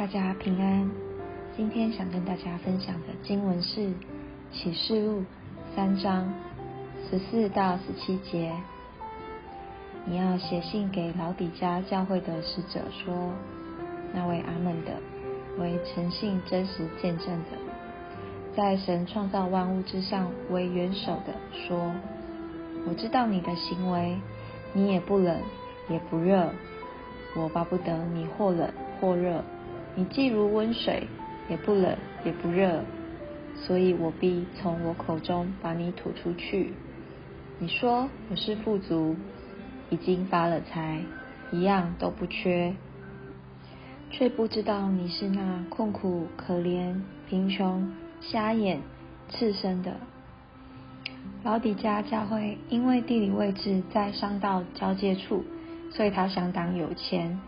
大家平安。今天想跟大家分享的经文是《启示录》三章十四到十七节。你要写信给老底家教会的使者说：那位阿门的，为诚信真实见证的，在神创造万物之上为元首的说：我知道你的行为，你也不冷也不热。我巴不得你或冷或热，你既如温水，也不冷也不热，所以我必从我口中把你吐出去。你说我是富足，已经发了财，一样都不缺，却不知道你是那困苦、可怜、贫穷、瞎眼、赤身的。老底家教会因为地理位置在商道交界处。所以他相当有钱，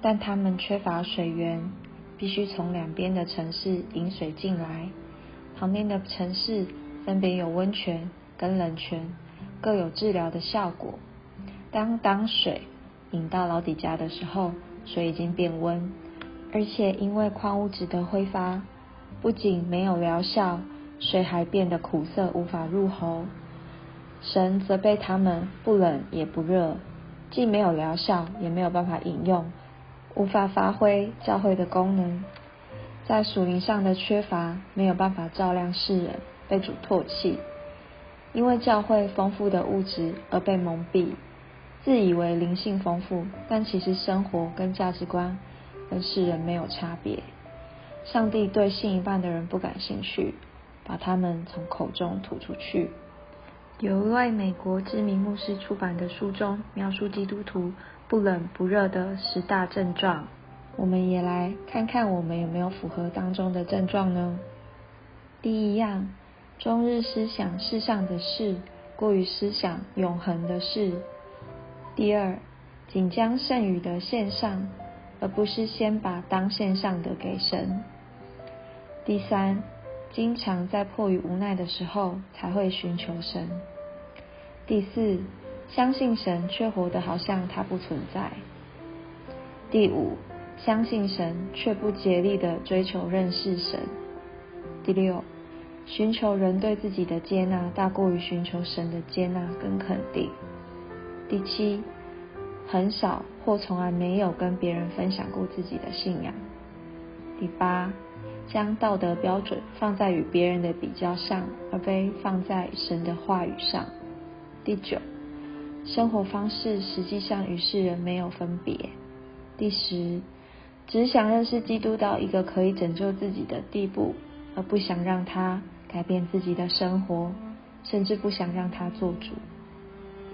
但他们缺乏水源，必须从两边的城市引水进来。旁边的城市分别有温泉跟冷泉，各有治疗的效果。当当水引到老底家的时候，水已经变温，而且因为矿物质的挥发，不仅没有疗效，水还变得苦涩，无法入喉。神责备他们不冷也不热。既没有疗效，也没有办法饮用，无法发挥教会的功能，在属灵上的缺乏，没有办法照亮世人，被主唾弃。因为教会丰富的物质而被蒙蔽，自以为灵性丰富，但其实生活跟价值观跟世人没有差别。上帝对信一半的人不感兴趣，把他们从口中吐出去。有一位美国知名牧师出版的书中，描述基督徒不冷不热的十大症状。我们也来看看我们有没有符合当中的症状呢？第一样，终日思想世上的事，过于思想永恒的事。第二，仅将剩余的献上，而不是先把当献上的给神。第三。经常在迫于无奈的时候才会寻求神。第四，相信神却活得好像他不存在。第五，相信神却不竭力的追求认识神。第六，寻求人对自己的接纳大过于寻求神的接纳跟肯定。第七，很少或从来没有跟别人分享过自己的信仰。第八。将道德标准放在与别人的比较上，而非放在神的话语上。第九，生活方式实际上与世人没有分别。第十，只想认识基督到一个可以拯救自己的地步，而不想让他改变自己的生活，甚至不想让他做主。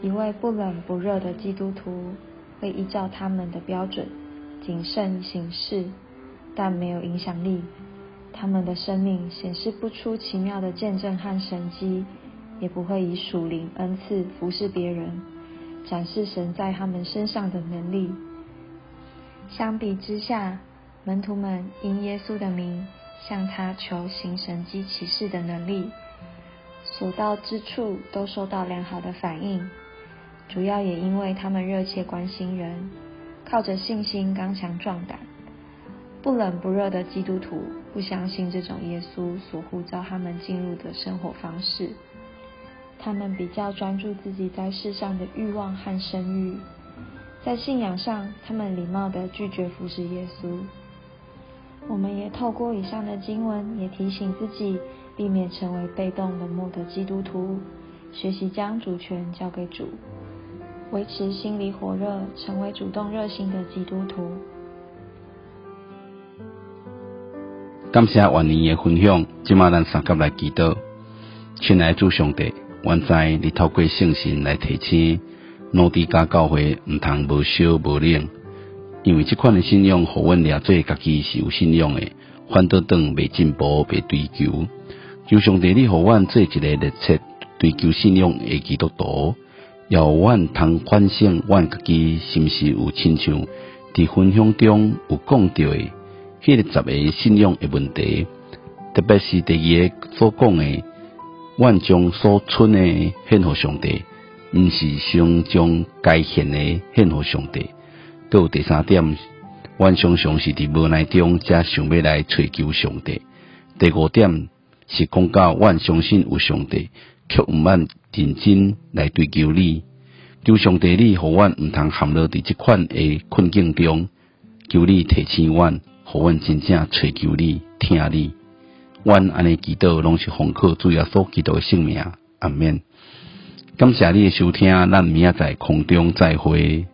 一位不冷不热的基督徒会依照他们的标准谨慎行事，但没有影响力。他们的生命显示不出奇妙的见证和神迹，也不会以属灵恩赐服侍别人，展示神在他们身上的能力。相比之下，门徒们因耶稣的名向他求行神迹奇事的能力，所到之处都受到良好的反应。主要也因为他们热切关心人，靠着信心刚强壮胆。不冷不热的基督徒不相信这种耶稣所呼召他们进入的生活方式，他们比较专注自己在世上的欲望和声誉，在信仰上，他们礼貌的拒绝服侍耶稣。我们也透过以上的经文，也提醒自己避免成为被动冷漠的基督徒，学习将主权交给主，维持心里火热，成为主动热心的基督徒。感谢万年的分享，今麦咱三甲来祈祷。亲爱的主上帝，愿在你透过圣神来提醒，努力加教会毋通无烧无冷，因为这款的信仰，互阮掠做家己是有信仰的，反倒等未进步、未追求。求上帝，你互阮做一个热切追求信仰的基督徒，要阮通反省阮家己是毋是有亲像伫分享中有讲到的。迄个十个信仰诶问题，特别是第二个所讲的，万将所存诶献互上帝，毋是想将该献诶献互上帝。都有第三点，阮常常是伫无奈中，才想要来寻求上帝。第五点是讲到，阮相信有上帝，却毋免认真来追求你。求上帝，你互阮毋通陷落伫即款诶困境中，求你提醒阮，互阮真正寻求你、听你。阮安尼祈祷，拢是奉靠主耶稣基督诶性命。阿免。感谢你诶收听，咱明仔载空中再会。